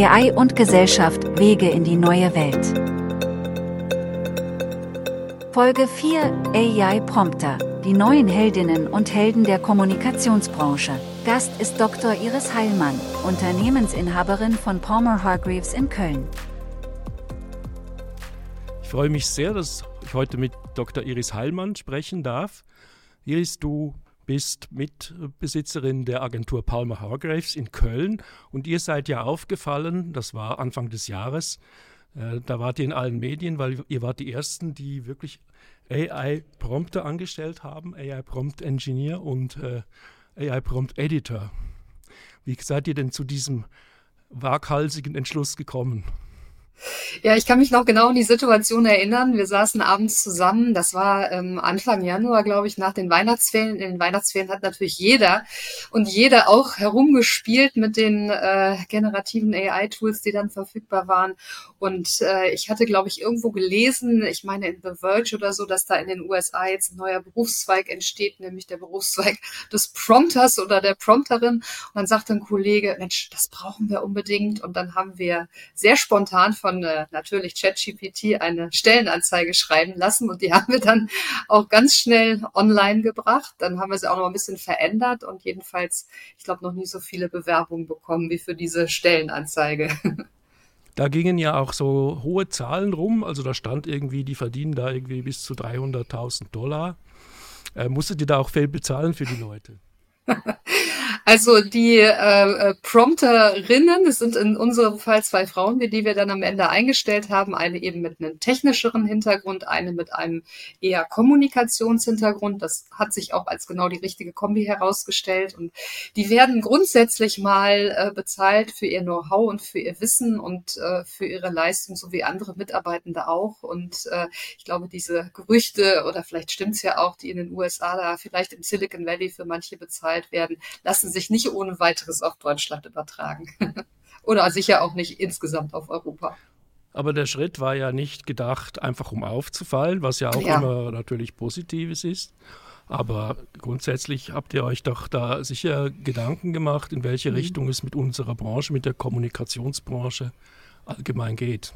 AI und Gesellschaft, Wege in die neue Welt. Folge 4 AI Prompter, die neuen Heldinnen und Helden der Kommunikationsbranche. Gast ist Dr. Iris Heilmann, Unternehmensinhaberin von Palmer Hargreaves in Köln. Ich freue mich sehr, dass ich heute mit Dr. Iris Heilmann sprechen darf. Iris, du bist Mitbesitzerin der Agentur Palmer Hargraves in Köln und ihr seid ja aufgefallen, das war Anfang des Jahres, äh, da wart ihr in allen Medien, weil ihr wart die Ersten, die wirklich AI-Prompter angestellt haben, AI-Prompt-Engineer und äh, AI-Prompt-Editor. Wie seid ihr denn zu diesem waghalsigen Entschluss gekommen? Ja, ich kann mich noch genau an die Situation erinnern. Wir saßen abends zusammen. Das war ähm, Anfang Januar, glaube ich, nach den Weihnachtsferien. In den Weihnachtsferien hat natürlich jeder und jeder auch herumgespielt mit den äh, generativen AI-Tools, die dann verfügbar waren. Und äh, ich hatte, glaube ich, irgendwo gelesen, ich meine in The Verge oder so, dass da in den USA jetzt ein neuer Berufszweig entsteht, nämlich der Berufszweig des Prompters oder der Prompterin. Und dann sagte ein Kollege, Mensch, das brauchen wir unbedingt. Und dann haben wir sehr spontan von von äh, natürlich ChatGPT eine Stellenanzeige schreiben lassen und die haben wir dann auch ganz schnell online gebracht. Dann haben wir sie auch noch ein bisschen verändert und jedenfalls, ich glaube, noch nie so viele Bewerbungen bekommen wie für diese Stellenanzeige. Da gingen ja auch so hohe Zahlen rum. Also da stand irgendwie, die verdienen da irgendwie bis zu 300.000 Dollar. Äh, musstet ihr da auch viel bezahlen für die Leute? Also die äh, äh, Prompterinnen, es sind in unserem Fall zwei Frauen, die wir dann am Ende eingestellt haben. Eine eben mit einem technischeren Hintergrund, eine mit einem eher Kommunikationshintergrund. Das hat sich auch als genau die richtige Kombi herausgestellt. Und die werden grundsätzlich mal äh, bezahlt für ihr Know-how und für ihr Wissen und äh, für ihre Leistung, so wie andere Mitarbeitende auch. Und äh, ich glaube, diese Gerüchte, oder vielleicht stimmt's ja auch, die in den USA da vielleicht im Silicon Valley für manche bezahlt werden, lassen sich sich nicht ohne weiteres auf Deutschland übertragen. Oder sicher auch nicht insgesamt auf Europa. Aber der Schritt war ja nicht gedacht, einfach um aufzufallen, was ja auch ja. immer natürlich Positives ist. Aber grundsätzlich habt ihr euch doch da sicher Gedanken gemacht, in welche mhm. Richtung es mit unserer Branche, mit der Kommunikationsbranche allgemein geht.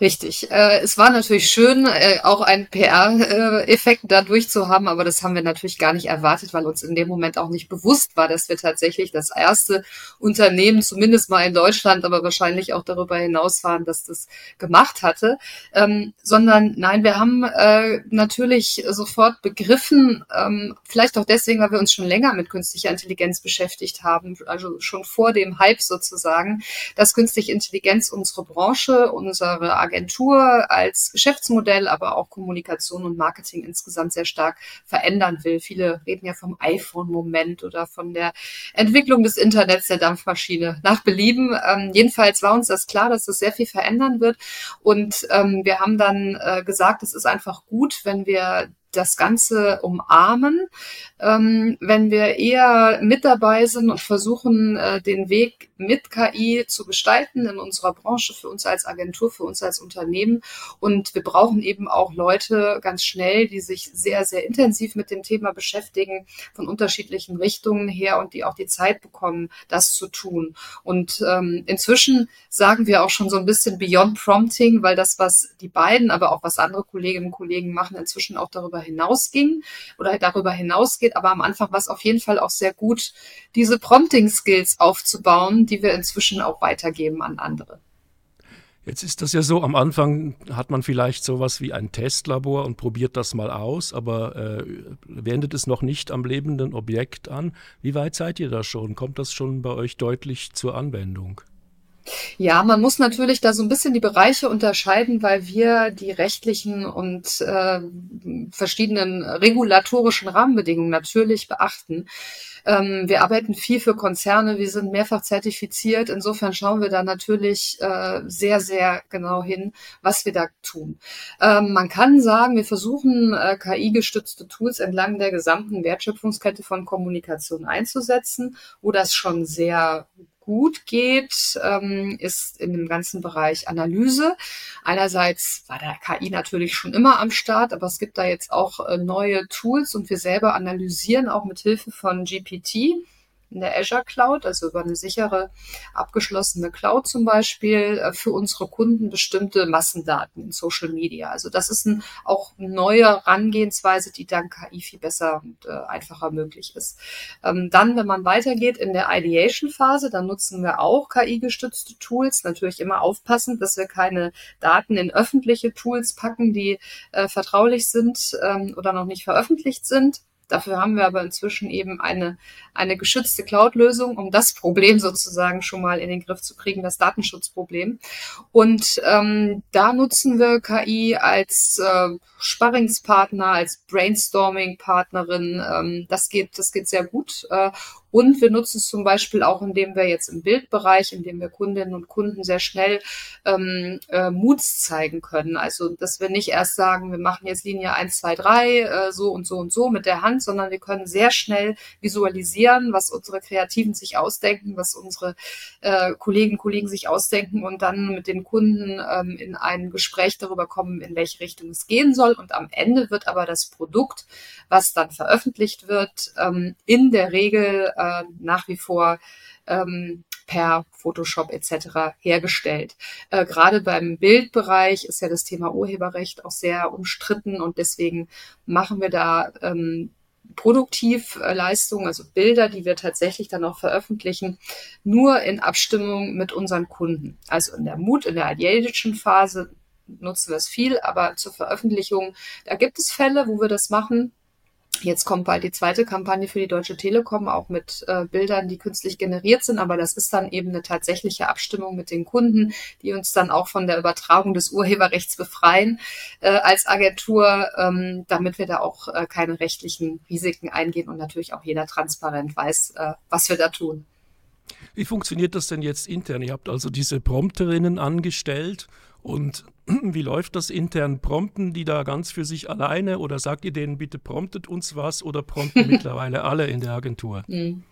Richtig. Äh, es war natürlich schön, äh, auch einen PR-Effekt dadurch zu haben, aber das haben wir natürlich gar nicht erwartet, weil uns in dem Moment auch nicht bewusst war, dass wir tatsächlich das erste Unternehmen, zumindest mal in Deutschland, aber wahrscheinlich auch darüber hinaus waren, dass das gemacht hatte. Ähm, sondern nein, wir haben äh, natürlich sofort begriffen, ähm, vielleicht auch deswegen, weil wir uns schon länger mit künstlicher Intelligenz beschäftigt haben, also schon vor dem Hype sozusagen, dass künstliche Intelligenz unsere Branche, unsere Agentur als Geschäftsmodell, aber auch Kommunikation und Marketing insgesamt sehr stark verändern will. Viele reden ja vom iPhone-Moment oder von der Entwicklung des Internets der Dampfmaschine nach Belieben. Ähm, jedenfalls war uns das klar, dass das sehr viel verändern wird. Und ähm, wir haben dann äh, gesagt, es ist einfach gut, wenn wir das Ganze umarmen, ähm, wenn wir eher mit dabei sind und versuchen, äh, den Weg mit KI zu gestalten in unserer Branche, für uns als Agentur, für uns als Unternehmen. Und wir brauchen eben auch Leute ganz schnell, die sich sehr, sehr intensiv mit dem Thema beschäftigen, von unterschiedlichen Richtungen her und die auch die Zeit bekommen, das zu tun. Und ähm, inzwischen sagen wir auch schon so ein bisschen Beyond Prompting, weil das, was die beiden, aber auch was andere Kolleginnen und Kollegen machen, inzwischen auch darüber hinausging oder darüber hinausgeht. Aber am Anfang war es auf jeden Fall auch sehr gut, diese Prompting-Skills aufzubauen, die wir inzwischen auch weitergeben an andere. Jetzt ist das ja so, am Anfang hat man vielleicht sowas wie ein Testlabor und probiert das mal aus, aber äh, wendet es noch nicht am lebenden Objekt an. Wie weit seid ihr da schon? Kommt das schon bei euch deutlich zur Anwendung? Ja, man muss natürlich da so ein bisschen die Bereiche unterscheiden, weil wir die rechtlichen und äh, verschiedenen regulatorischen Rahmenbedingungen natürlich beachten. Ähm, wir arbeiten viel für Konzerne, wir sind mehrfach zertifiziert. Insofern schauen wir da natürlich äh, sehr, sehr genau hin, was wir da tun. Ähm, man kann sagen, wir versuchen äh, KI-gestützte Tools entlang der gesamten Wertschöpfungskette von Kommunikation einzusetzen, wo das schon sehr gut geht, ähm, ist in dem ganzen Bereich Analyse. Einerseits war der KI natürlich schon immer am Start, aber es gibt da jetzt auch äh, neue Tools und wir selber analysieren auch mit Hilfe von GPT in der Azure Cloud, also über eine sichere, abgeschlossene Cloud zum Beispiel, äh, für unsere Kunden bestimmte Massendaten in Social Media. Also das ist ein, auch eine neue Herangehensweise, die dank KI viel besser und äh, einfacher möglich ist. Ähm, dann, wenn man weitergeht in der Ideation-Phase, dann nutzen wir auch KI-gestützte Tools. Natürlich immer aufpassen, dass wir keine Daten in öffentliche Tools packen, die äh, vertraulich sind ähm, oder noch nicht veröffentlicht sind. Dafür haben wir aber inzwischen eben eine, eine geschützte Cloud-Lösung, um das Problem sozusagen schon mal in den Griff zu kriegen, das Datenschutzproblem. Und ähm, da nutzen wir KI als äh, Sparringspartner, als Brainstorming-Partnerin. Ähm, das geht, das geht sehr gut. Äh, und wir nutzen es zum Beispiel auch, indem wir jetzt im Bildbereich, indem wir Kundinnen und Kunden sehr schnell ähm, äh, Moods zeigen können. Also, dass wir nicht erst sagen, wir machen jetzt Linie 1, 2, 3, äh, so und so und so mit der Hand, sondern wir können sehr schnell visualisieren, was unsere Kreativen sich ausdenken, was unsere äh, Kolleginnen und Kollegen sich ausdenken und dann mit den Kunden ähm, in ein Gespräch darüber kommen, in welche Richtung es gehen soll. Und am Ende wird aber das Produkt, was dann veröffentlicht wird, ähm, in der Regel äh, nach wie vor ähm, per Photoshop etc. hergestellt. Äh, Gerade beim Bildbereich ist ja das Thema Urheberrecht auch sehr umstritten und deswegen machen wir da ähm, Produktivleistungen, also Bilder, die wir tatsächlich dann auch veröffentlichen, nur in Abstimmung mit unseren Kunden. Also in der Mut, in der ideation Phase nutzen wir es viel, aber zur Veröffentlichung, da gibt es Fälle, wo wir das machen, Jetzt kommt bald die zweite Kampagne für die Deutsche Telekom, auch mit äh, Bildern, die künstlich generiert sind. Aber das ist dann eben eine tatsächliche Abstimmung mit den Kunden, die uns dann auch von der Übertragung des Urheberrechts befreien äh, als Agentur, ähm, damit wir da auch äh, keine rechtlichen Risiken eingehen und natürlich auch jeder transparent weiß, äh, was wir da tun. Wie funktioniert das denn jetzt intern? Ihr habt also diese Prompterinnen angestellt und wie läuft das intern? Prompten die da ganz für sich alleine oder sagt ihr denen bitte promptet uns was oder prompten mittlerweile alle in der Agentur? Mhm.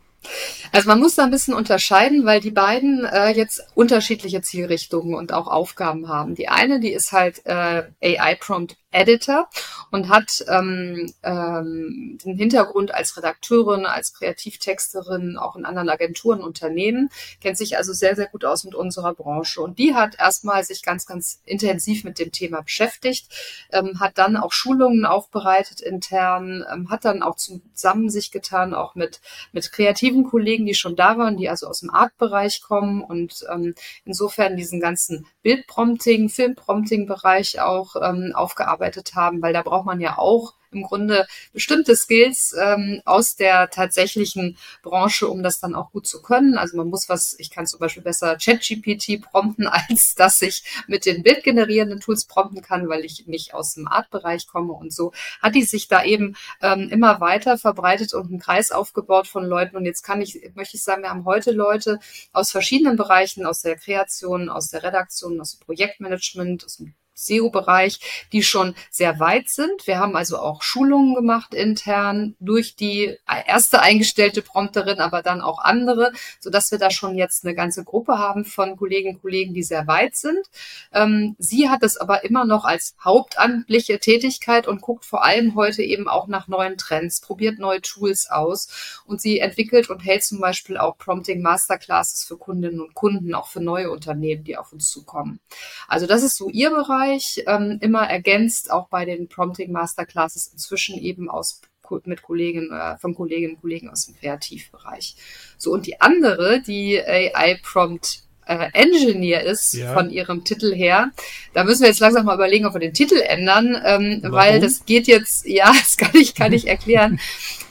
Also man muss da ein bisschen unterscheiden, weil die beiden äh, jetzt unterschiedliche Zielrichtungen und auch Aufgaben haben. Die eine, die ist halt äh, AI Prompt Editor und hat ähm, ähm, den Hintergrund als Redakteurin, als Kreativtexterin, auch in anderen Agenturen, Unternehmen, kennt sich also sehr, sehr gut aus mit unserer Branche. Und die hat erstmal sich ganz, ganz intensiv mit dem Thema beschäftigt, ähm, hat dann auch Schulungen aufbereitet intern, ähm, hat dann auch zusammen sich getan, auch mit, mit kreativen Kollegen, die schon da waren, die also aus dem Art-Bereich kommen und ähm, insofern diesen ganzen Bildprompting, Filmprompting-Bereich auch ähm, aufgearbeitet haben, weil da braucht man ja auch im Grunde bestimmte Skills ähm, aus der tatsächlichen Branche, um das dann auch gut zu können. Also man muss was, ich kann zum Beispiel besser ChatGPT prompten, als dass ich mit den bildgenerierenden Tools prompten kann, weil ich nicht aus dem Art-Bereich komme und so hat die sich da eben ähm, immer weiter verbreitet und einen Kreis aufgebaut von Leuten. Und jetzt kann ich, möchte ich sagen, wir haben heute Leute aus verschiedenen Bereichen, aus der Kreation, aus der Redaktion, aus dem Projektmanagement, aus dem SEO-Bereich, die schon sehr weit sind. Wir haben also auch Schulungen gemacht intern durch die erste eingestellte Prompterin, aber dann auch andere, so dass wir da schon jetzt eine ganze Gruppe haben von Kolleginnen und Kollegen, die sehr weit sind. Ähm, sie hat es aber immer noch als hauptamtliche Tätigkeit und guckt vor allem heute eben auch nach neuen Trends, probiert neue Tools aus und sie entwickelt und hält zum Beispiel auch Prompting Masterclasses für Kundinnen und Kunden, auch für neue Unternehmen, die auf uns zukommen. Also das ist so ihr Bereich. Bereich, ähm, immer ergänzt auch bei den Prompting Masterclasses inzwischen eben aus mit Kollegen, äh, von Kolleginnen und Kollegen aus dem Kreativbereich. So, und die andere, die AI Prompt äh, Engineer ist ja. von ihrem Titel her. Da müssen wir jetzt langsam mal überlegen, ob wir den Titel ändern, ähm, weil das geht jetzt, ja, das kann ich, kann ich erklären.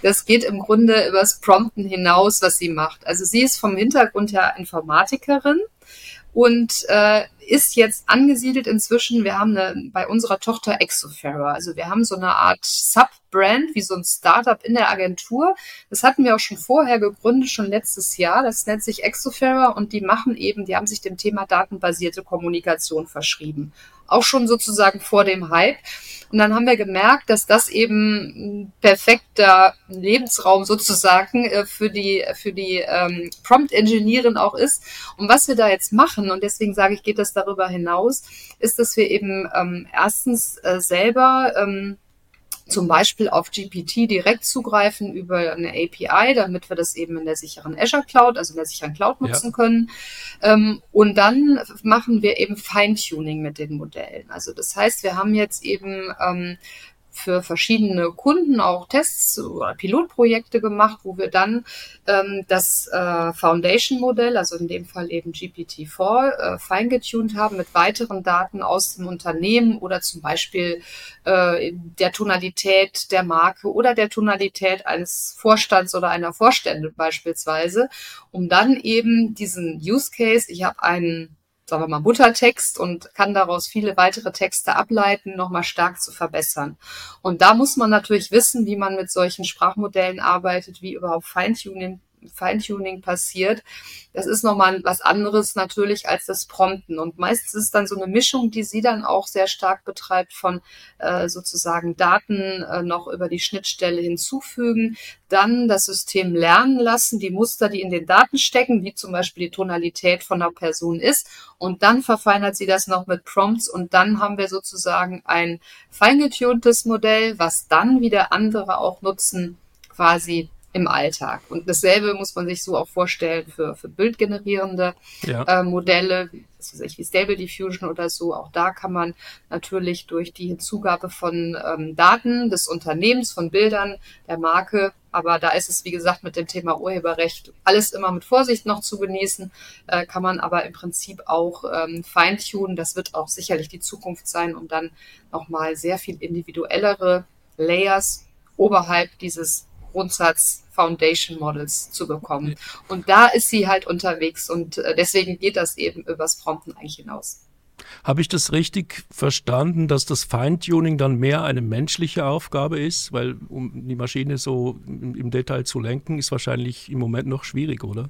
Das geht im Grunde übers Prompten hinaus, was sie macht. Also sie ist vom Hintergrund her Informatikerin und äh, ist jetzt angesiedelt inzwischen. Wir haben eine, bei unserer Tochter Exofera. Also wir haben so eine Art Sub-Brand, wie so ein Startup in der Agentur. Das hatten wir auch schon vorher gegründet, schon letztes Jahr. Das nennt sich Exofera und die machen eben, die haben sich dem Thema datenbasierte Kommunikation verschrieben. Auch schon sozusagen vor dem Hype. Und dann haben wir gemerkt, dass das eben ein perfekter Lebensraum sozusagen äh, für die, für die ähm, Prompt-Engineerin auch ist. Und was wir da jetzt machen, und deswegen sage ich, geht das darüber hinaus, ist, dass wir eben ähm, erstens äh, selber ähm, zum Beispiel auf GPT direkt zugreifen über eine API, damit wir das eben in der sicheren Azure Cloud, also in der sicheren Cloud nutzen ja. können. Ähm, und dann machen wir eben Feintuning mit den Modellen. Also das heißt, wir haben jetzt eben ähm, für verschiedene Kunden auch Tests oder Pilotprojekte gemacht, wo wir dann ähm, das äh, Foundation-Modell, also in dem Fall eben GPT-4, äh, feingetuned haben mit weiteren Daten aus dem Unternehmen oder zum Beispiel äh, der Tonalität der Marke oder der Tonalität eines Vorstands oder einer Vorstände beispielsweise, um dann eben diesen Use Case, ich habe einen sagen wir mal, Muttertext und kann daraus viele weitere Texte ableiten, nochmal stark zu verbessern. Und da muss man natürlich wissen, wie man mit solchen Sprachmodellen arbeitet, wie überhaupt Feintuning Feintuning passiert. Das ist nochmal was anderes natürlich als das Prompten. Und meistens ist dann so eine Mischung, die sie dann auch sehr stark betreibt von äh, sozusagen Daten äh, noch über die Schnittstelle hinzufügen, dann das System lernen lassen, die Muster, die in den Daten stecken, wie zum Beispiel die Tonalität von einer Person ist. Und dann verfeinert sie das noch mit Prompts und dann haben wir sozusagen ein feingetuntes Modell, was dann wieder andere auch nutzen, quasi im Alltag. Und dasselbe muss man sich so auch vorstellen für, für bildgenerierende ja. äh, Modelle, was weiß ich, wie Stable Diffusion oder so. Auch da kann man natürlich durch die Hinzugabe von ähm, Daten des Unternehmens, von Bildern der Marke, aber da ist es, wie gesagt, mit dem Thema Urheberrecht alles immer mit Vorsicht noch zu genießen, äh, kann man aber im Prinzip auch ähm, feintunen. Das wird auch sicherlich die Zukunft sein, um dann nochmal sehr viel individuellere Layers oberhalb dieses Grundsatz Foundation Models zu bekommen. Und da ist sie halt unterwegs und äh, deswegen geht das eben übers Prompten eigentlich hinaus. Habe ich das richtig verstanden, dass das Feintuning dann mehr eine menschliche Aufgabe ist? Weil um die Maschine so im Detail zu lenken, ist wahrscheinlich im Moment noch schwierig, oder?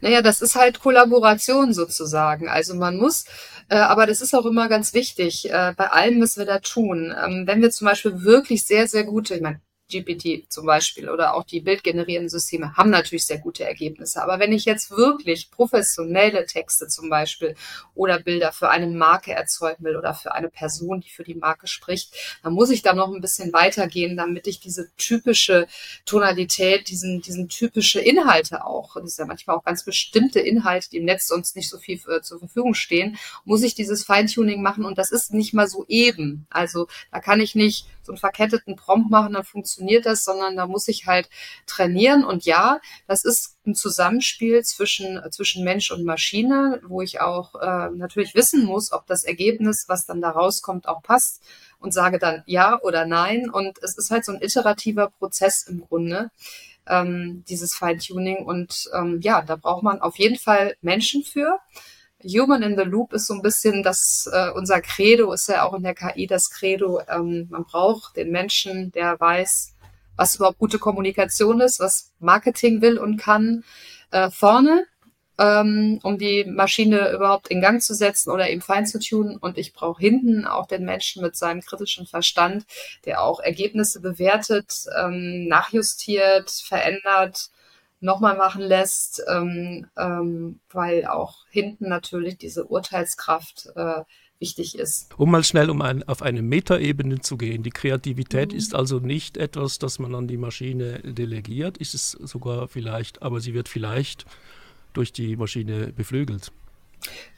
Naja, das ist halt Kollaboration sozusagen. Also man muss, äh, aber das ist auch immer ganz wichtig, äh, bei allem, was wir da tun. Ähm, wenn wir zum Beispiel wirklich sehr, sehr gute, ich meine, GPT zum Beispiel oder auch die bildgenerierenden Systeme haben natürlich sehr gute Ergebnisse. Aber wenn ich jetzt wirklich professionelle Texte zum Beispiel oder Bilder für eine Marke erzeugen will oder für eine Person, die für die Marke spricht, dann muss ich da noch ein bisschen weitergehen, damit ich diese typische Tonalität, diesen, diesen typische Inhalte auch, das ist ja manchmal auch ganz bestimmte Inhalte, die im Netz sonst nicht so viel für, äh, zur Verfügung stehen, muss ich dieses Feintuning machen und das ist nicht mal so eben. Also da kann ich nicht so einen verketteten Prompt machen, dann funktioniert das, sondern da muss ich halt trainieren. Und ja, das ist ein Zusammenspiel zwischen, zwischen Mensch und Maschine, wo ich auch äh, natürlich wissen muss, ob das Ergebnis, was dann da rauskommt, auch passt und sage dann ja oder nein. Und es ist halt so ein iterativer Prozess im Grunde ähm, dieses Feintuning. Und ähm, ja, da braucht man auf jeden Fall Menschen für. Human in the Loop ist so ein bisschen das, äh, unser Credo ist ja auch in der KI das Credo. Ähm, man braucht den Menschen, der weiß, was überhaupt gute Kommunikation ist, was Marketing will und kann, äh, vorne, ähm, um die Maschine überhaupt in Gang zu setzen oder eben fein zu tun. Und ich brauche hinten auch den Menschen mit seinem kritischen Verstand, der auch Ergebnisse bewertet, ähm, nachjustiert, verändert nochmal machen lässt, ähm, ähm, weil auch hinten natürlich diese Urteilskraft äh, wichtig ist. Um mal schnell um ein, auf eine Metaebene zu gehen. Die Kreativität mhm. ist also nicht etwas, das man an die Maschine delegiert, ist es sogar vielleicht, aber sie wird vielleicht durch die Maschine beflügelt.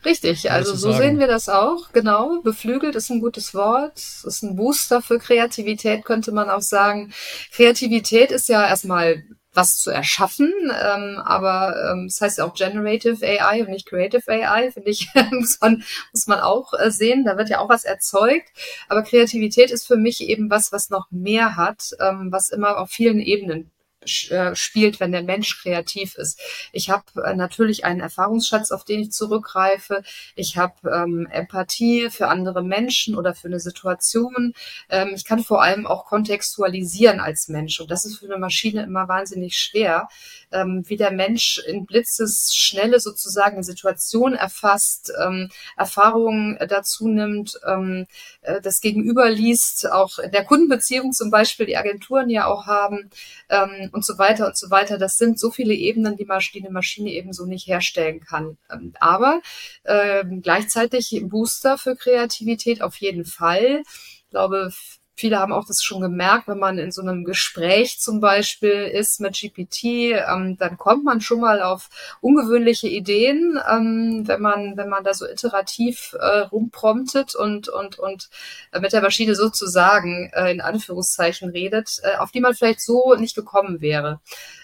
Richtig, also so sagen? sehen wir das auch, genau. Beflügelt ist ein gutes Wort, ist ein Booster für Kreativität, könnte man auch sagen. Kreativität ist ja erstmal was zu erschaffen. Ähm, aber ähm, das heißt ja auch Generative AI und nicht Creative AI, finde ich, muss, man, muss man auch äh, sehen. Da wird ja auch was erzeugt. Aber Kreativität ist für mich eben was, was noch mehr hat, ähm, was immer auf vielen Ebenen spielt, wenn der Mensch kreativ ist. Ich habe äh, natürlich einen Erfahrungsschatz, auf den ich zurückgreife. Ich habe ähm, Empathie für andere Menschen oder für eine Situation. Ähm, ich kann vor allem auch kontextualisieren als Mensch. Und das ist für eine Maschine immer wahnsinnig schwer, ähm, wie der Mensch in Blitzesschnelle sozusagen eine Situation erfasst, ähm, Erfahrungen dazu nimmt, ähm, äh, das Gegenüber liest, auch in der Kundenbeziehung zum Beispiel, die Agenturen ja auch haben ähm, und so weiter und so weiter. Das sind so viele Ebenen, die, Masch die eine Maschine eben so nicht herstellen kann. Ähm, aber ähm, gleichzeitig Booster für Kreativität auf jeden Fall. Ich glaube, viele haben auch das schon gemerkt, wenn man in so einem Gespräch zum Beispiel ist mit GPT, ähm, dann kommt man schon mal auf ungewöhnliche Ideen, ähm, wenn man wenn man da so iterativ äh, rumpromptet und und und mit der Maschine sozusagen äh, in Anführungszeichen redet, äh, auf die man vielleicht so nicht gekommen wäre.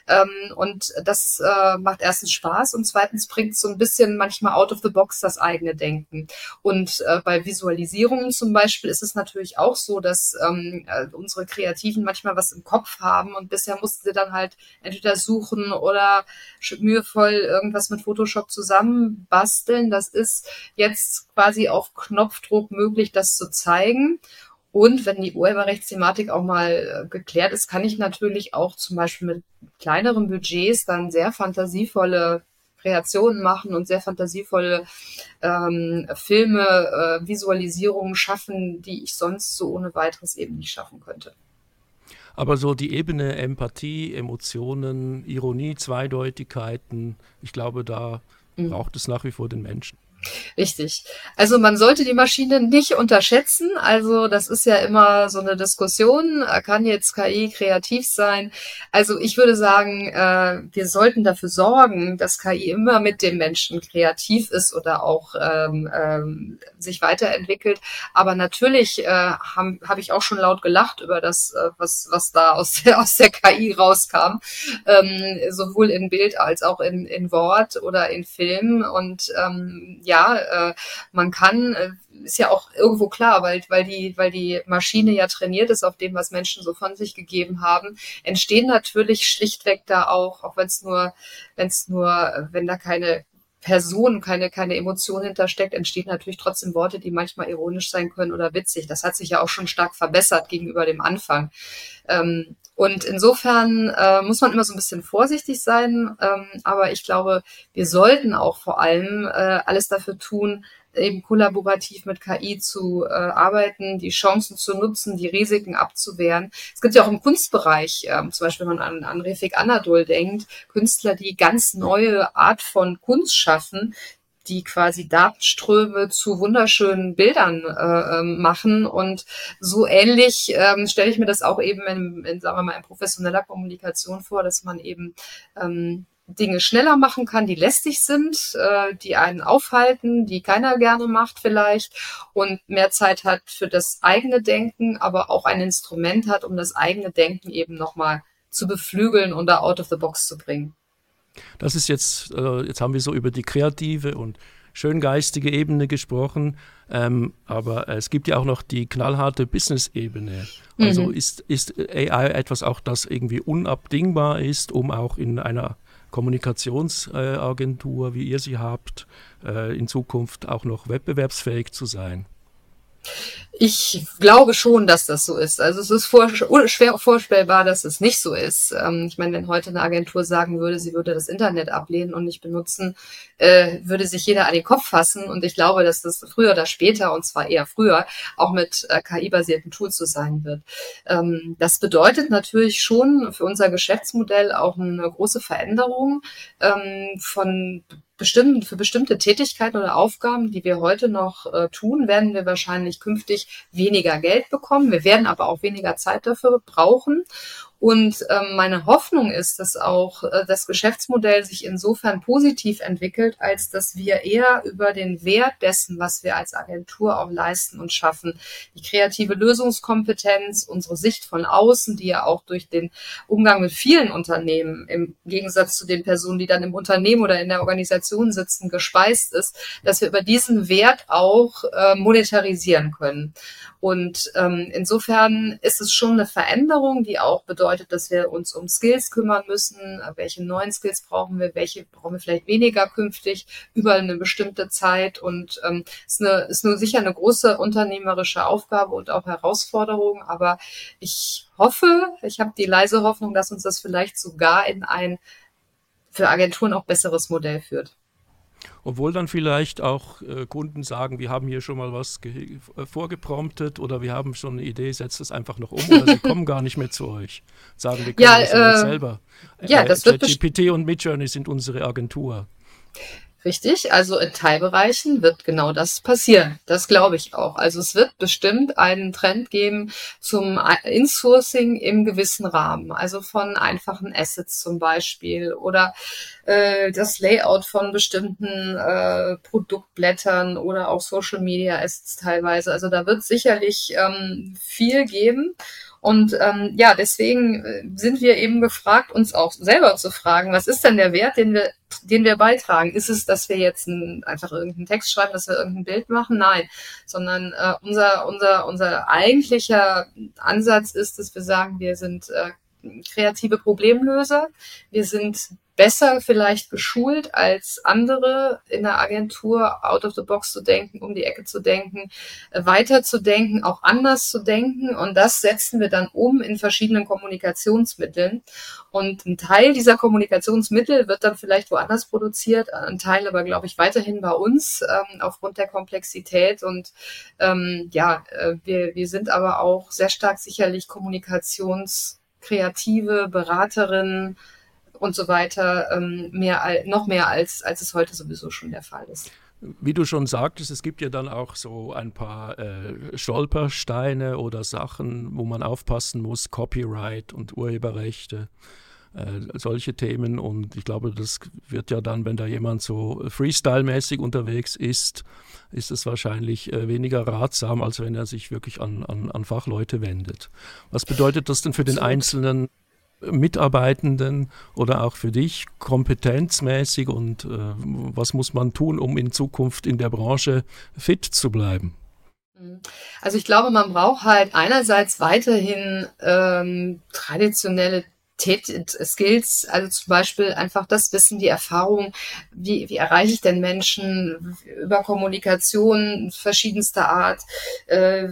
Ähm, und das äh, macht erstens Spaß und zweitens bringt so ein bisschen manchmal out of the box das eigene Denken. Und äh, bei Visualisierungen zum Beispiel ist es natürlich auch so, dass ähm, äh, unsere Kreativen manchmal was im Kopf haben und bisher mussten sie dann halt entweder suchen oder mühevoll irgendwas mit Photoshop zusammenbasteln. Das ist jetzt quasi auf Knopfdruck möglich, das zu zeigen. Und wenn die Urheberrechtsthematik auch mal äh, geklärt ist, kann ich natürlich auch zum Beispiel mit kleineren Budgets dann sehr fantasievolle Kreationen machen und sehr fantasievolle ähm, Filme, äh, Visualisierungen schaffen, die ich sonst so ohne weiteres eben nicht schaffen könnte. Aber so die Ebene Empathie, Emotionen, Ironie, Zweideutigkeiten, ich glaube, da mhm. braucht es nach wie vor den Menschen. Richtig. Also man sollte die Maschine nicht unterschätzen. Also das ist ja immer so eine Diskussion. Kann jetzt KI kreativ sein? Also ich würde sagen, äh, wir sollten dafür sorgen, dass KI immer mit dem Menschen kreativ ist oder auch ähm, ähm, sich weiterentwickelt. Aber natürlich äh, habe hab ich auch schon laut gelacht über das, äh, was, was da aus der, aus der KI rauskam. Ähm, sowohl in Bild als auch in, in Wort oder in Film. Und ähm, ja, äh, man kann, äh, ist ja auch irgendwo klar, weil, weil, die, weil die Maschine ja trainiert ist auf dem, was Menschen so von sich gegeben haben, entstehen natürlich schlichtweg da auch, auch wenn es nur, wenn es nur, wenn da keine Person, keine, keine Emotion hintersteckt, entstehen natürlich trotzdem Worte, die manchmal ironisch sein können oder witzig. Das hat sich ja auch schon stark verbessert gegenüber dem Anfang. Ähm, und insofern äh, muss man immer so ein bisschen vorsichtig sein. Ähm, aber ich glaube, wir sollten auch vor allem äh, alles dafür tun, eben kollaborativ mit KI zu äh, arbeiten, die Chancen zu nutzen, die Risiken abzuwehren. Es gibt ja auch im Kunstbereich, ähm, zum Beispiel wenn man an, an Refik Anadol denkt, Künstler, die ganz neue Art von Kunst schaffen, die quasi Datenströme zu wunderschönen Bildern äh, ähm, machen. Und so ähnlich ähm, stelle ich mir das auch eben in, in, sagen wir mal, in professioneller Kommunikation vor, dass man eben ähm, Dinge schneller machen kann, die lästig sind, äh, die einen aufhalten, die keiner gerne macht vielleicht und mehr Zeit hat für das eigene Denken, aber auch ein Instrument hat, um das eigene Denken eben nochmal zu beflügeln und da out of the box zu bringen. Das ist jetzt, äh, jetzt haben wir so über die kreative und schöngeistige Ebene gesprochen, ähm, aber es gibt ja auch noch die knallharte Business-Ebene. Also mhm. ist, ist AI etwas auch, das irgendwie unabdingbar ist, um auch in einer Kommunikationsagentur, wie ihr sie habt, äh, in Zukunft auch noch wettbewerbsfähig zu sein? Ich glaube schon, dass das so ist. Also es ist vor, schwer vorstellbar, dass es nicht so ist. Ähm, ich meine, wenn heute eine Agentur sagen würde, sie würde das Internet ablehnen und nicht benutzen, äh, würde sich jeder an den Kopf fassen. Und ich glaube, dass das früher oder später, und zwar eher früher, auch mit äh, KI-basierten Tools so sein wird. Ähm, das bedeutet natürlich schon für unser Geschäftsmodell auch eine große Veränderung ähm, von bestimmten, für bestimmte Tätigkeiten oder Aufgaben, die wir heute noch äh, tun, werden wir wahrscheinlich künftig weniger Geld bekommen. Wir werden aber auch weniger Zeit dafür brauchen. Und ähm, meine Hoffnung ist, dass auch äh, das Geschäftsmodell sich insofern positiv entwickelt, als dass wir eher über den Wert dessen, was wir als Agentur auch leisten und schaffen, die kreative Lösungskompetenz, unsere Sicht von außen, die ja auch durch den Umgang mit vielen Unternehmen im Gegensatz zu den Personen, die dann im Unternehmen oder in der Organisation sitzen, gespeist ist, dass wir über diesen Wert auch äh, monetarisieren können. Und ähm, insofern ist es schon eine Veränderung, die auch bedeutet, dass wir uns um Skills kümmern müssen. Welche neuen Skills brauchen wir? Welche brauchen wir vielleicht weniger künftig über eine bestimmte Zeit? Und ähm, ist, eine, ist nur sicher eine große unternehmerische Aufgabe und auch Herausforderung. Aber ich hoffe, ich habe die leise Hoffnung, dass uns das vielleicht sogar in ein für Agenturen auch besseres Modell führt. Obwohl dann vielleicht auch äh, Kunden sagen, wir haben hier schon mal was äh, vorgepromptet oder wir haben schon eine Idee, setzt es einfach noch um oder sie kommen gar nicht mehr zu euch. Sagen, wir können ja, das äh, selber. Ja, das äh, wird GPT und Midjourney sind unsere Agentur. Richtig, also in Teilbereichen wird genau das passieren. Das glaube ich auch. Also es wird bestimmt einen Trend geben zum Insourcing im gewissen Rahmen. Also von einfachen Assets zum Beispiel oder äh, das Layout von bestimmten äh, Produktblättern oder auch Social Media Assets teilweise. Also da wird sicherlich ähm, viel geben. Und ähm, ja, deswegen äh, sind wir eben gefragt, uns auch selber zu fragen, was ist denn der Wert, den wir, den wir beitragen? Ist es, dass wir jetzt ein, einfach irgendeinen Text schreiben, dass wir irgendein Bild machen? Nein, sondern äh, unser, unser, unser eigentlicher Ansatz ist, dass wir sagen, wir sind äh, kreative Problemlöser. Wir sind besser vielleicht geschult als andere in der Agentur, out of the box zu denken, um die Ecke zu denken, äh, weiter zu denken, auch anders zu denken. Und das setzen wir dann um in verschiedenen Kommunikationsmitteln. Und ein Teil dieser Kommunikationsmittel wird dann vielleicht woanders produziert, ein Teil aber, glaube ich, weiterhin bei uns ähm, aufgrund der Komplexität. Und ähm, ja, äh, wir, wir sind aber auch sehr stark sicherlich Kommunikationskreative, Beraterinnen, und so weiter ähm, mehr, noch mehr als, als es heute sowieso schon der Fall ist. Wie du schon sagtest, es gibt ja dann auch so ein paar äh, Stolpersteine oder Sachen, wo man aufpassen muss, Copyright und Urheberrechte, äh, solche Themen. Und ich glaube, das wird ja dann, wenn da jemand so Freestyle-mäßig unterwegs ist, ist es wahrscheinlich äh, weniger ratsam, als wenn er sich wirklich an, an, an Fachleute wendet. Was bedeutet das denn für den Einzelnen? Mitarbeitenden oder auch für dich kompetenzmäßig und äh, was muss man tun, um in Zukunft in der Branche fit zu bleiben? Also ich glaube, man braucht halt einerseits weiterhin ähm, traditionelle Skills, also zum Beispiel einfach das Wissen, die Erfahrung, wie, wie erreiche ich denn Menschen über Kommunikation verschiedenster Art, äh,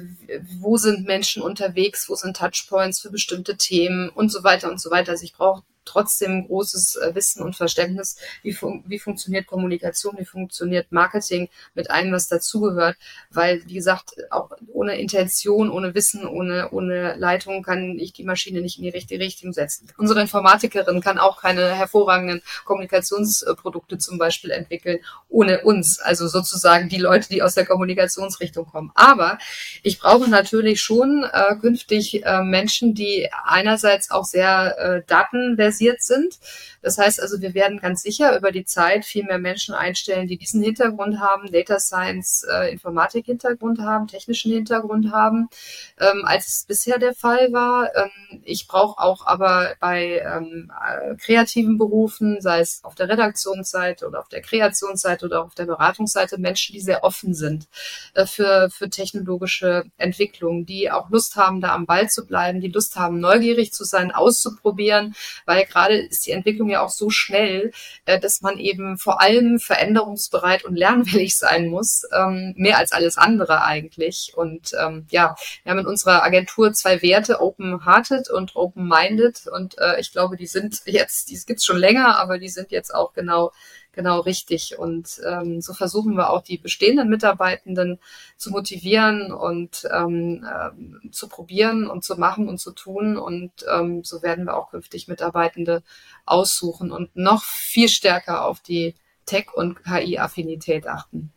wo sind Menschen unterwegs, wo sind Touchpoints für bestimmte Themen und so weiter und so weiter. Also ich brauche trotzdem großes äh, Wissen und Verständnis, wie, fun wie funktioniert Kommunikation, wie funktioniert Marketing mit allem, was dazugehört. Weil, wie gesagt, auch ohne Intention, ohne Wissen, ohne, ohne Leitung kann ich die Maschine nicht in die richtige Richtung setzen. Unsere Informatikerin kann auch keine hervorragenden Kommunikationsprodukte zum Beispiel entwickeln, ohne uns. Also sozusagen die Leute, die aus der Kommunikationsrichtung kommen. Aber ich brauche natürlich schon äh, künftig äh, Menschen, die einerseits auch sehr äh, datenversiert basiert sind. Das heißt also, wir werden ganz sicher über die Zeit viel mehr Menschen einstellen, die diesen Hintergrund haben, Data Science, äh, Informatik-Hintergrund haben, technischen Hintergrund haben, ähm, als es bisher der Fall war. Ähm, ich brauche auch aber bei ähm, äh, kreativen Berufen, sei es auf der Redaktionsseite oder auf der Kreationsseite oder auf der Beratungsseite, Menschen, die sehr offen sind äh, für, für technologische Entwicklungen, die auch Lust haben, da am Ball zu bleiben, die Lust haben, neugierig zu sein, auszuprobieren, weil gerade ist die Entwicklung ja auch so schnell, äh, dass man eben vor allem veränderungsbereit und lernwillig sein muss, ähm, mehr als alles andere eigentlich. Und ähm, ja, wir haben in unserer Agentur zwei Werte, Open-Hearted und Open-Minded. Und äh, ich glaube, die sind jetzt, die gibt's schon länger, aber die sind jetzt auch genau genau richtig. Und ähm, so versuchen wir auch die bestehenden Mitarbeitenden zu motivieren und ähm, äh, zu probieren und zu machen und zu tun. Und ähm, so werden wir auch künftig Mitarbeitende aussuchen und noch viel stärker auf die Tech- und KI-Affinität achten.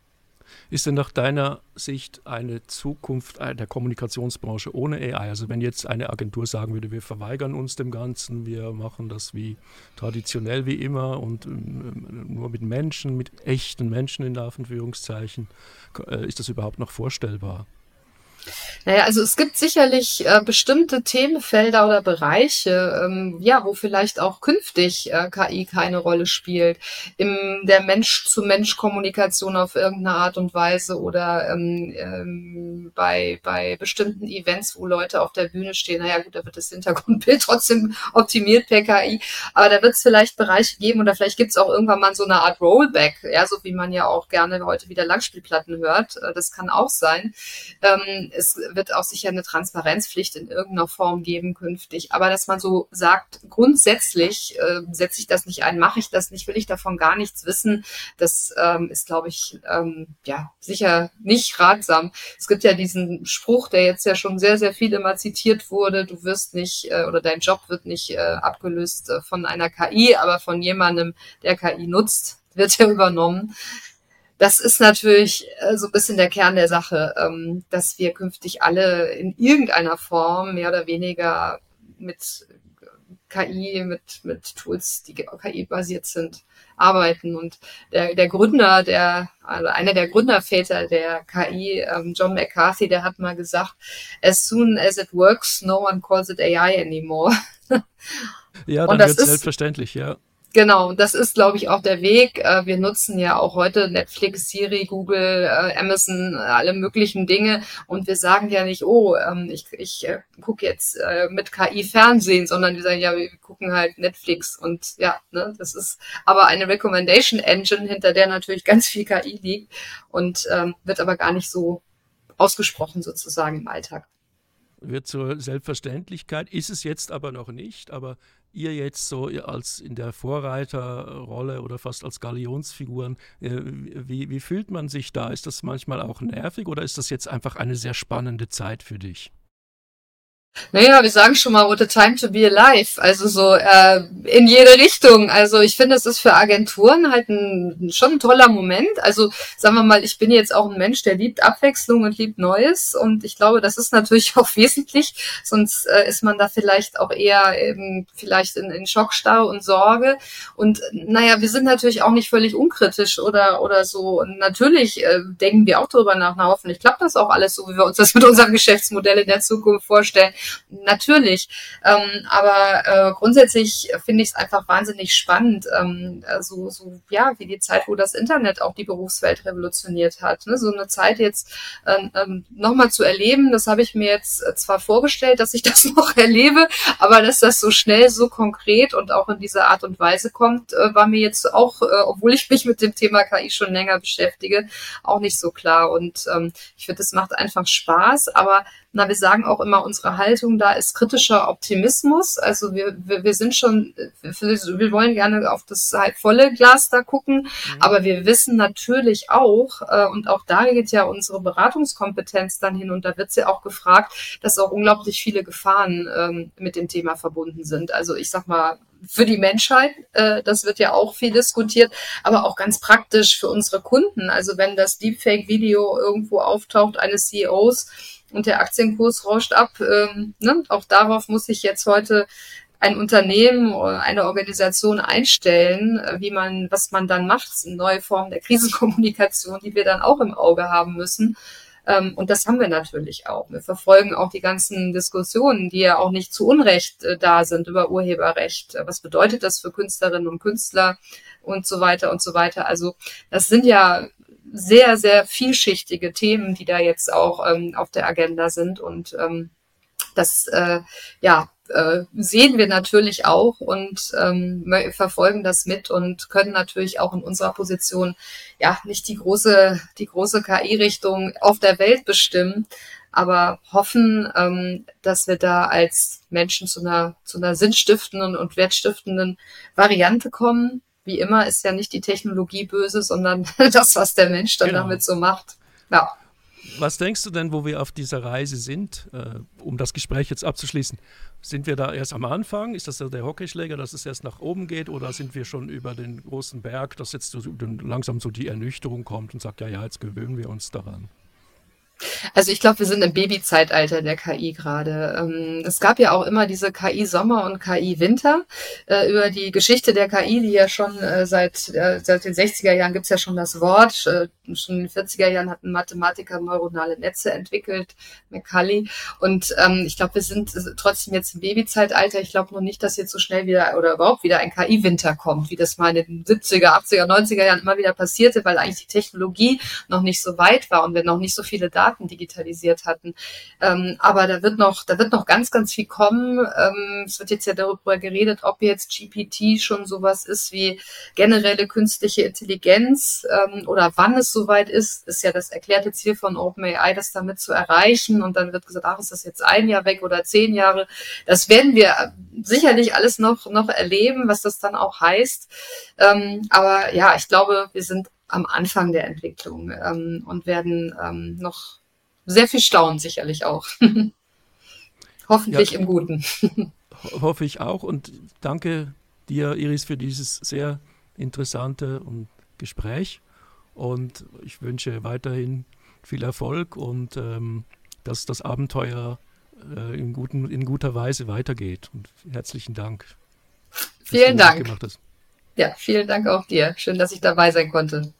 Ist denn nach deiner Sicht eine Zukunft der Kommunikationsbranche ohne AI? Also wenn jetzt eine Agentur sagen würde, wir verweigern uns dem Ganzen, wir machen das wie traditionell wie immer und ähm, nur mit Menschen, mit echten Menschen in Anführungszeichen, äh, ist das überhaupt noch vorstellbar? Naja, also es gibt sicherlich äh, bestimmte Themenfelder oder Bereiche, ähm, ja, wo vielleicht auch künftig äh, KI keine Rolle spielt. In der Mensch-zu-Mensch-Kommunikation auf irgendeine Art und Weise oder ähm, ähm, bei, bei bestimmten Events, wo Leute auf der Bühne stehen. Naja, gut, da wird das Hintergrundbild trotzdem optimiert per KI, aber da wird es vielleicht Bereiche geben oder vielleicht gibt es auch irgendwann mal so eine Art Rollback, ja, so wie man ja auch gerne heute wieder Langspielplatten hört. Äh, das kann auch sein. Ähm, es wird auch sicher eine Transparenzpflicht in irgendeiner Form geben künftig. Aber dass man so sagt, grundsätzlich äh, setze ich das nicht ein, mache ich das nicht, will ich davon gar nichts wissen, das ähm, ist, glaube ich, ähm, ja, sicher nicht ratsam. Es gibt ja diesen Spruch, der jetzt ja schon sehr, sehr viel immer zitiert wurde, du wirst nicht äh, oder dein Job wird nicht äh, abgelöst äh, von einer KI, aber von jemandem, der KI nutzt wird ja übernommen. Das ist natürlich äh, so ein bisschen der Kern der Sache, ähm, dass wir künftig alle in irgendeiner Form mehr oder weniger mit KI, mit, mit Tools, die KI-basiert sind, arbeiten. Und der, der Gründer, der, also einer der Gründerväter der KI, ähm, John McCarthy, der hat mal gesagt, as soon as it works, no one calls it AI anymore. ja, dann wird es selbstverständlich, ja. Genau, das ist, glaube ich, auch der Weg. Äh, wir nutzen ja auch heute Netflix, Siri, Google, äh, Amazon, alle möglichen Dinge. Und wir sagen ja nicht, oh, ähm, ich, ich äh, gucke jetzt mit KI Fernsehen, sondern wir sagen, ja, wir gucken halt Netflix. Und ja, ne, das ist aber eine Recommendation Engine, hinter der natürlich ganz viel KI liegt und ähm, wird aber gar nicht so ausgesprochen sozusagen im Alltag wird zur Selbstverständlichkeit, ist es jetzt aber noch nicht, aber ihr jetzt so als in der Vorreiterrolle oder fast als Galionsfiguren, äh, wie, wie fühlt man sich da? Ist das manchmal auch nervig oder ist das jetzt einfach eine sehr spannende Zeit für dich? Naja, wir sagen schon mal, what a time to be alive. Also so äh, in jede Richtung. Also ich finde, es ist für Agenturen halt ein, schon ein toller Moment. Also sagen wir mal, ich bin jetzt auch ein Mensch, der liebt Abwechslung und liebt Neues. Und ich glaube, das ist natürlich auch wesentlich. Sonst äh, ist man da vielleicht auch eher eben vielleicht in, in Schockstarre und Sorge. Und naja, wir sind natürlich auch nicht völlig unkritisch oder, oder so. Und natürlich äh, denken wir auch darüber nach, na hoffentlich klappt das auch alles so, wie wir uns das mit unserem Geschäftsmodell in der Zukunft vorstellen. Natürlich. Ähm, aber äh, grundsätzlich finde ich es einfach wahnsinnig spannend, ähm, so, so, ja, wie die Zeit, wo das Internet auch die Berufswelt revolutioniert hat. Ne? So eine Zeit jetzt ähm, ähm nochmal zu erleben, das habe ich mir jetzt äh, zwar vorgestellt, dass ich das noch erlebe, aber dass das so schnell, so konkret und auch in dieser Art und Weise kommt, äh, war mir jetzt auch, äh, obwohl ich mich mit dem Thema KI schon länger beschäftige, auch nicht so klar. Und ähm, ich finde, es macht einfach Spaß, aber na, wir sagen auch immer, unsere Haltung da ist kritischer Optimismus. Also wir, wir, wir sind schon, wir wollen gerne auf das halt volle Glas da gucken, mhm. aber wir wissen natürlich auch, äh, und auch da geht ja unsere Beratungskompetenz dann hin und da wird sie ja auch gefragt, dass auch unglaublich viele Gefahren ähm, mit dem Thema verbunden sind. Also ich sag mal, für die Menschheit, äh, das wird ja auch viel diskutiert, aber auch ganz praktisch für unsere Kunden. Also wenn das Deepfake-Video irgendwo auftaucht eines CEOs, und der Aktienkurs rauscht ab. Ähm, ne? Auch darauf muss sich jetzt heute ein Unternehmen oder eine Organisation einstellen, äh, wie man, was man dann macht, eine neue Form der Krisenkommunikation, die wir dann auch im Auge haben müssen. Ähm, und das haben wir natürlich auch. Wir verfolgen auch die ganzen Diskussionen, die ja auch nicht zu Unrecht äh, da sind über Urheberrecht. Was bedeutet das für Künstlerinnen und Künstler und so weiter und so weiter? Also das sind ja sehr, sehr vielschichtige Themen, die da jetzt auch ähm, auf der Agenda sind. Und ähm, das, äh, ja, äh, sehen wir natürlich auch und ähm, verfolgen das mit und können natürlich auch in unserer Position ja nicht die große die große KI-Richtung auf der Welt bestimmen, aber hoffen, ähm, dass wir da als Menschen zu einer zu einer sinnstiftenden und wertstiftenden Variante kommen, wie immer ist ja nicht die Technologie böse, sondern das, was der Mensch dann genau. damit so macht. Ja. Was denkst du denn, wo wir auf dieser Reise sind, äh, um das Gespräch jetzt abzuschließen? Sind wir da erst am Anfang? Ist das der Hockeyschläger, dass es erst nach oben geht? Oder sind wir schon über den großen Berg, dass jetzt so, langsam so die Ernüchterung kommt und sagt, ja, ja, jetzt gewöhnen wir uns daran? Also ich glaube, wir sind im Babyzeitalter der KI gerade. Ähm, es gab ja auch immer diese KI-Sommer und KI-Winter. Äh, über die Geschichte der KI, die ja schon äh, seit, äh, seit den 60er Jahren gibt's ja schon das Wort. Schon in den 40er Jahren hatten Mathematiker neuronale Netze entwickelt, McCulley. Und ähm, ich glaube, wir sind trotzdem jetzt im Babyzeitalter. Ich glaube noch nicht, dass jetzt so schnell wieder oder überhaupt wieder ein KI-Winter kommt, wie das mal in den 70er, 80er, 90er Jahren immer wieder passierte, weil eigentlich die Technologie noch nicht so weit war und wir noch nicht so viele Daten digitalisiert hatten. Ähm, aber da wird noch, da wird noch ganz, ganz viel kommen. Ähm, es wird jetzt ja darüber geredet, ob jetzt GPT schon sowas ist wie generelle künstliche Intelligenz ähm, oder wann es soweit ist, ist ja das erklärte Ziel von OpenAI, das damit zu erreichen. Und dann wird gesagt, ach, ist das jetzt ein Jahr weg oder zehn Jahre? Das werden wir sicherlich alles noch, noch erleben, was das dann auch heißt. Ähm, aber ja, ich glaube, wir sind am Anfang der Entwicklung ähm, und werden ähm, noch sehr viel staunen sicherlich auch. Hoffentlich ja, im Guten. hoffe ich auch und danke dir, Iris, für dieses sehr interessante und Gespräch und ich wünsche weiterhin viel Erfolg und ähm, dass das Abenteuer äh, in, guten, in guter Weise weitergeht. Und herzlichen Dank. Vielen Dank. Ja, vielen Dank auch dir. Schön, dass ich dabei sein konnte.